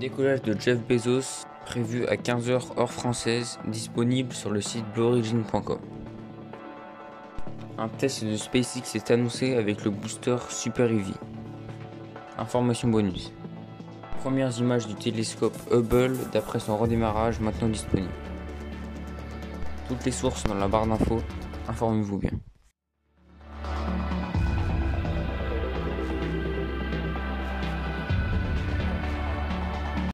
Décollage de Jeff Bezos prévu à 15h heure française, disponible sur le site blueorigin.com. Un test de SpaceX est annoncé avec le booster Super Heavy. Information bonus. Premières images du télescope Hubble d'après son redémarrage maintenant disponible. Toutes les sources dans la barre d'infos, informez-vous bien.